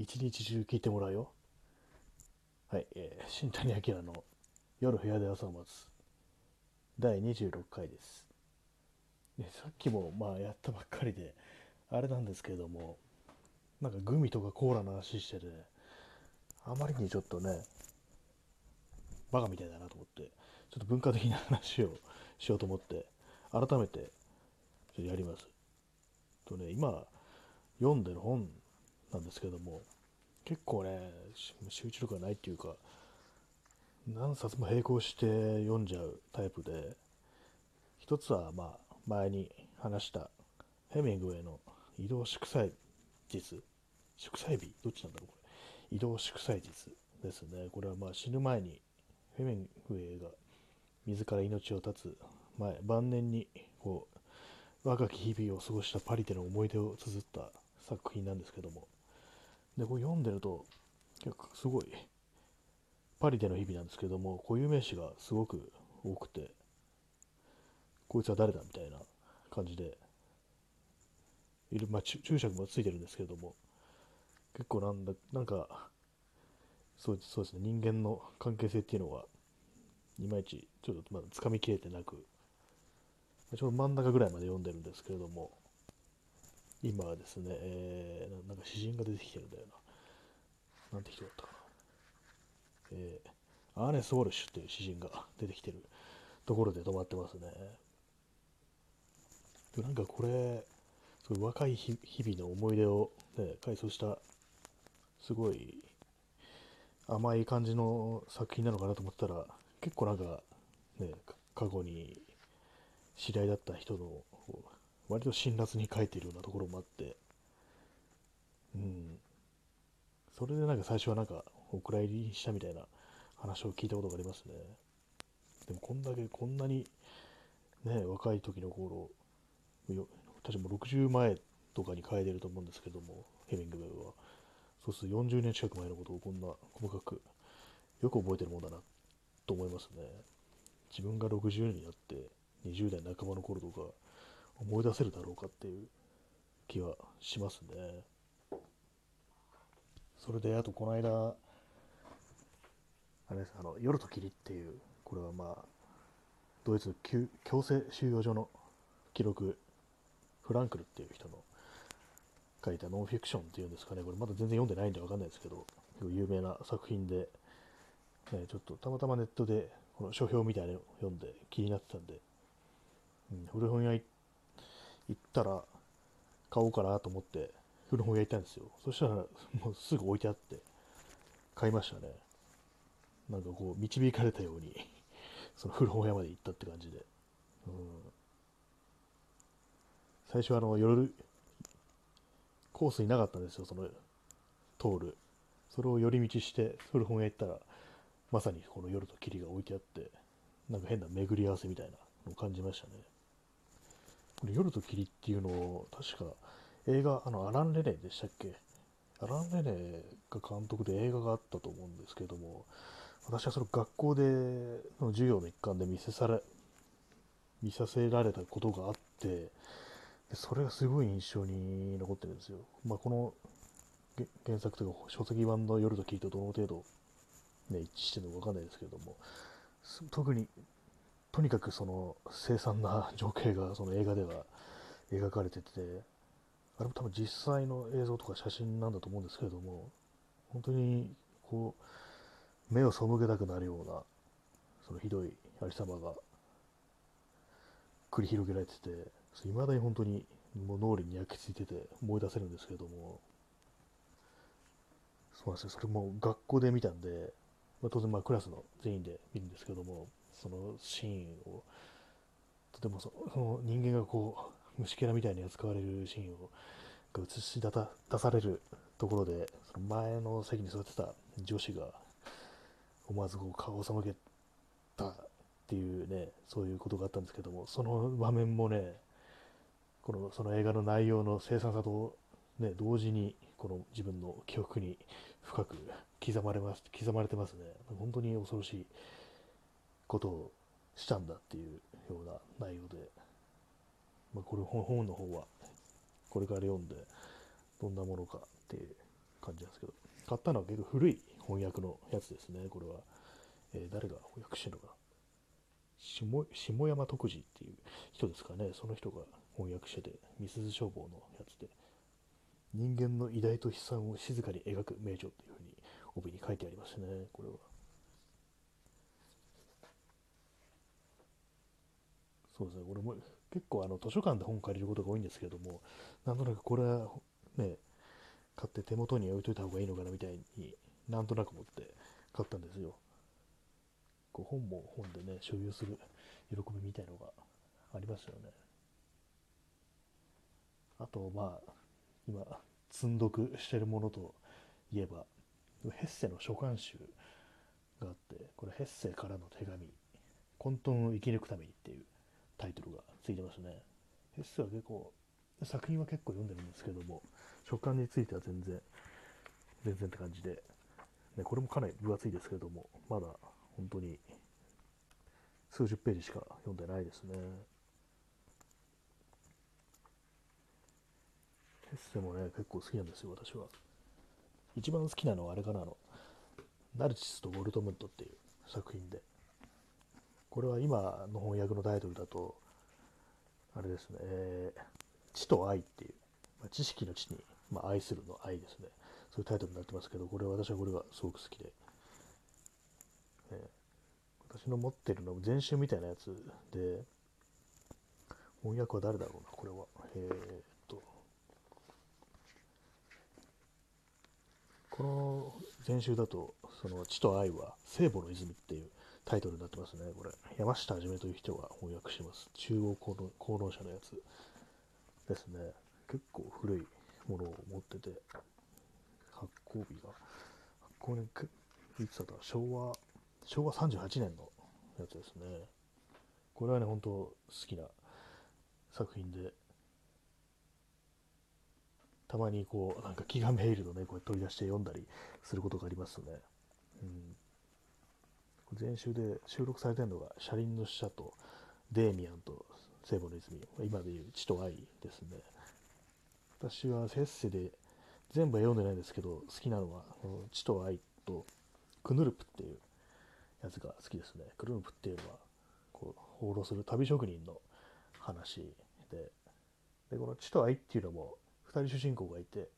一日中聞いてもらうよ。はい、えー、新谷明の夜部屋で朝を待つ第26回です。でさっきもまあやったばっかりで、あれなんですけれども、なんかグミとかコーラの話してて、あまりにちょっとね、バカみたいだなと思って、ちょっと文化的な話をしようと思って、改めてちょっとやります。とね、今読んでる本なんですけども、結構ね、集中力がないっていうか、何冊も並行して読んじゃうタイプで、一つはまあ前に話したヘミングウェイの移動祝祭日祝祭日？どっちなんだろうこれ。移動祝祭日ですね。これはまあ死ぬ前にヘミングウェイが自ら命を絶つ前、晩年にこう若き日々を過ごしたパリでの思い出を綴った作品なんですけども、で、これ読んでると、結構すごい、パリでの日々なんですけども、固有名詞がすごく多くて、こいつは誰だみたいな感じで、いる、まあ、注釈もついてるんですけども、結構なんだ、なんか、そうそうですね、人間の関係性っていうのは、いまいち、ちょっとまだ掴みきれてなく、ちょうど真ん中ぐらいまで読んでるんですけれども、今はですね、えーなんか詩人が出てきてるんだよな。なんて人だったかな。えーアーネス・ウォルシュっていう詩人が出てきてるところで止まってますね。でなんかこれ、すごい若い日日々の思い出を、ね、回想した、すごい甘い感じの作品なのかなと思ったら、結構なんか、ね、過去に知り合いだった人の、こう割と辛辣に書いているようなところもあって、うん。それでなんか最初はなんかお蔵入りしたみたいな話を聞いたことがありますね。でもこんだけこんなにね、若い時の頃、よ確かも60前とかに書いてると思うんですけども、ヘミングウェイは。そうすると40年近く前のことをこんな細かくよく覚えてるもんだなと思いますね。自分が60になって20代半ばの頃とか思い出せるだろうかっていう気はしますね。それで、あとこの間、あれです、あの、夜と霧っていう、これはまあ、ドイツ強強制収容所の記録、フランクルっていう人の書いたノンフィクションっていうんですかね、これまだ全然読んでないんでわかんないですけど、有名な作品で、ね、ちょっとたまたまネットでこの書評みたいなのを読んで気になってたんで、うん、古本屋行って行ったら買おうかなと思って古本屋行ったんですよ。そしたらもうすぐ置いてあって買いましたね。なんかこう導かれたように その古本屋まで行ったって感じで。うん、最初はあの夜コースになかったんですよ、その通る。それを寄り道して古本屋行ったらまさにこの夜と霧が置いてあってなんか変な巡り合わせみたいなのを感じましたね。夜と霧っていうのを確か映画あのアラン・レネでしたっけ？アラン・レネが監督で映画があったと思うんですけども私はその学校での授業の一環で見せされ見させられたことがあってそれがすごい印象に残ってるんですよ。まあ、この原作というか書籍版の夜と霧とどの程度、ね、一致してるのかわかんないですけども特にとにかくその凄惨な情景がその映画では描かれててあれも多分実際の映像とか写真なんだと思うんですけれども本当にこう目を背けたくなるようなそのひどいありさまが繰り広げられてていまだに本当にもう脳裏に焼き付いてて思い出せるんですけれども。そうなんですよ。それも学校で見たんで、まあ、当然まあクラスの全員で見るんですけども。そのシーンをとてもその人間がこう虫けらみたいに扱われるシーンをが映し出た出されるところでその前の席に座ってた女子が思わずこう顔を背けたっていうねそういうことがあったんですけどもその場面もねこのその映画の内容の凄惨さと、ね、同時にこの自分の記憶に深く刻まれます刻まれてますね。本当に恐ろしい。ことをしたんだっていうような内容で、まあ、これ本の方はこれから読んでどんなものかっていう感じなんですけど、買ったのは結構古い翻訳のやつですね、これは。えー誰が翻訳してるのか下下山徳次っていう人ですかね、その人が翻訳してて、みすゞ消防のやつで、人間の偉大と悲惨を静かに描く名著っていうふうに帯に書いてありますね、これは。そうですね、俺も結構あの図書館で本借りることが多いんですけども、なんとなくこれはね、買って手元に置いといた方がいいのかなみたいになんとなく思って買ったんですよ。こう本も本でね、所有する喜びみたいのがありますよね。あと、まあ、今、積んどくしてるものといえば、ヘッセの書簡集があって、これヘッセからの手紙、混沌を生き抜くためにっていうタイトルがついてますね。ヘッセは結構、作品は結構読んでるんですけども、書簡については全然、全然って感じで、ね、これもかなり分厚いですけども、まだ本当に数十ページしか読んでないですね。ヘッセもね、結構好きなんですよ、私は。一番好きなのはあれかな、あの、ナルチスとボルトムントっていう作品で。これは今の翻訳のタイトルだと、あれですね、えー、知と愛っていう、まあ、知識の知に、まあ、愛するの愛ですね。そういうタイトルになってますけど、これ私はこれがすごく好きで。えー私の持ってるの全集みたいなやつで、翻訳は誰だろうな、これは。えー、っと、この全集だと、その地と愛は聖母の泉っていうタイトルになってますね、これ。山下はじめという人が翻訳してます。中央公論公論社のやつですね。結構古いものを持ってて、発行日が、発行年、いつだった？昭和昭和38年のやつですね。これはね、本当好きな作品で、たまにこう、なんか気がめいるとね、こう取り出して読んだりすることがありますね。うん。前週で収録されてるのが、車輪の使者とデーミアンと聖母の泉、今でいう血と愛ですね。私はセッセで全部は読んでないんですけど、好きなのは、血と愛とクヌルプっていうやつが好きですね。クヌルプっていうのは、こう、放浪する旅職人の話で、で、この地と愛っていうのも、2人主人公がいて、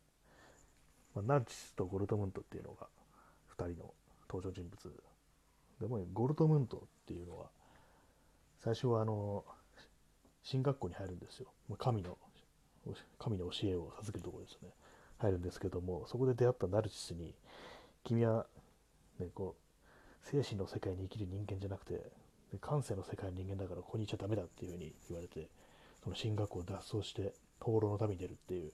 まあ、ナルチスとゴルトムントっていうのが2人の登場人物。でも、ゴルトムントっていうのは、最初はあの、進学校に入るんですよ。神の、神の教えを授けるところですね。入るんですけども、そこで出会ったナルチスに、君は、ね、こう、精神の世界に生きる人間じゃなくて、感性の世界の人間だからここにいちゃダメだっていうふうに言われて、その進学校を脱走して放浪の旅に出るっていう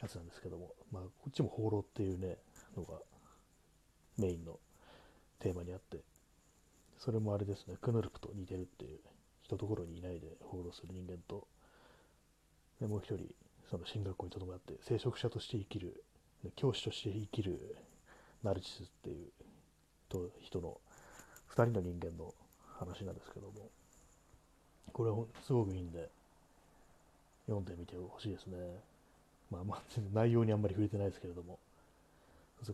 やつなんですけども、まあ、こっちも放浪っていうね、のがメインのテーマにあって、それもあれですね、クヌルプと似てるっていう、一とところにいないで放浪する人間と、でもう一人、その進学校にとどまって、聖職者として生きる、教師として生きるナルチスっていうと人の2人の人間の話なんですけども。これはすごくいいんで読んでみてほしいですね。まあまあ内容にあんまり触れてないですけれども。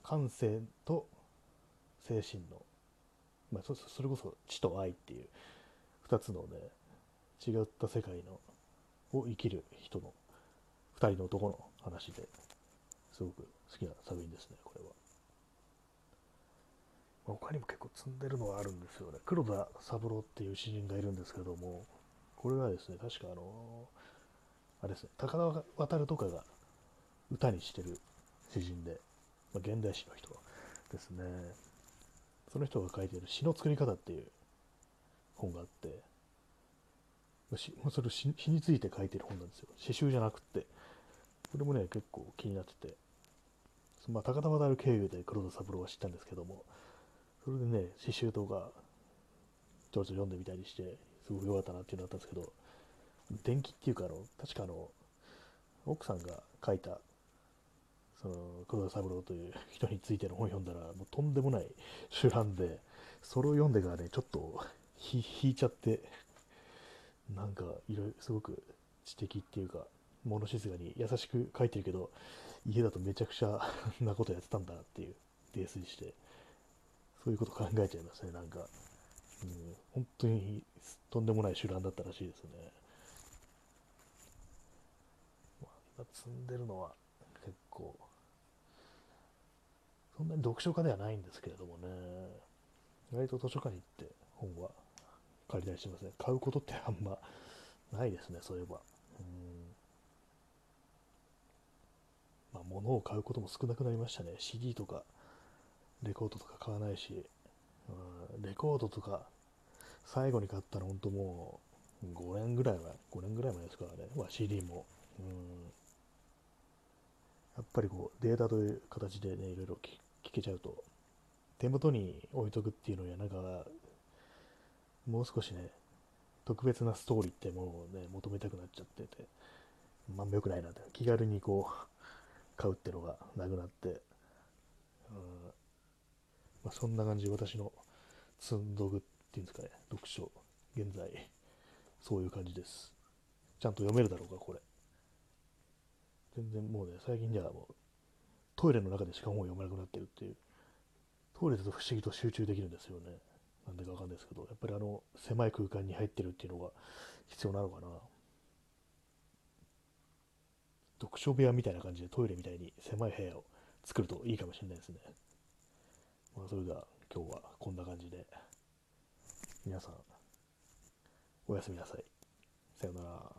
感性と精神の、まあ、そそれこそ知と愛っていう2つのね違った世界のを生きる人の2人の男の話ですごく好きな作品ですねこれは。まあ他にも結構積んでるのはあるんですよね。黒田三郎っていう詩人がいるんですけども、これはですね、確かあの、あれですね、高田渡とかが歌にしてる詩人で、まあ、現代詩の人ですね。その人が書いてる詩の作り方っていう本があって、それ詩について書いてる本なんですよ。詩集じゃなくって。これもね、結構気になってて。まあ、高田渡経由で黒田三郎は知ったんですけども、それでね、刺繍とか、ちょっと読んでみたりして、すごく良かったなっていうのがあったんですけど、伝記っていうか、あの、確かあの、奥さんが書いた、その、黒田三郎という人についての本読んだら、もうとんでもない集団で、それを読んでからね、ちょっと引いちゃって、なんか、いろいろ、すごく知的っていうか、物静かに優しく書いてるけど、家だとめちゃくちゃ なことやってたんだなっていう泥酔してそういうこと考えちゃいますねなんか、うん、本当にとんでもない手段だったらしいですね、まあ、今積んでるのは結構そんなに読書家ではないんですけれどもね。割と図書館に行って本は借りたりしますね買うことってあんまないですねそういえば。うん。まあ物を買うことも少なくなりましたね。CD とかレコードとか買わないし、うん、レコードとか最後に買ったの本当もう5年ぐらいは5年ぐらい前ですからね、まあ、CD も、うん、やっぱりこうデータという形でねいろいろ聞けちゃうと。手元に置いとくっていうのやなんかもう少しね特別なストーリーってものをね求めたくなっちゃってて。まあ良くないなって。気軽にこう買うってのがなくなって、うん。まあ、そんな感じ私の積んどくっていうんですかね。読書。現在。そういう感じです。ちゃんと読めるだろうかこれ。全然もうね最近じゃもうトイレの中でしか本を読めなくなってるっていうトイレだと不思議と集中できるんですよねなんでかわかんないですけどやっぱりあの狭い空間に入ってるっていうのが必要なのかな読書部屋みたいな感じでトイレみたいに狭い部屋を作るといいかもしれないですね。まあ、それでは今日はこんな感じで皆さんおやすみなさい。さようなら。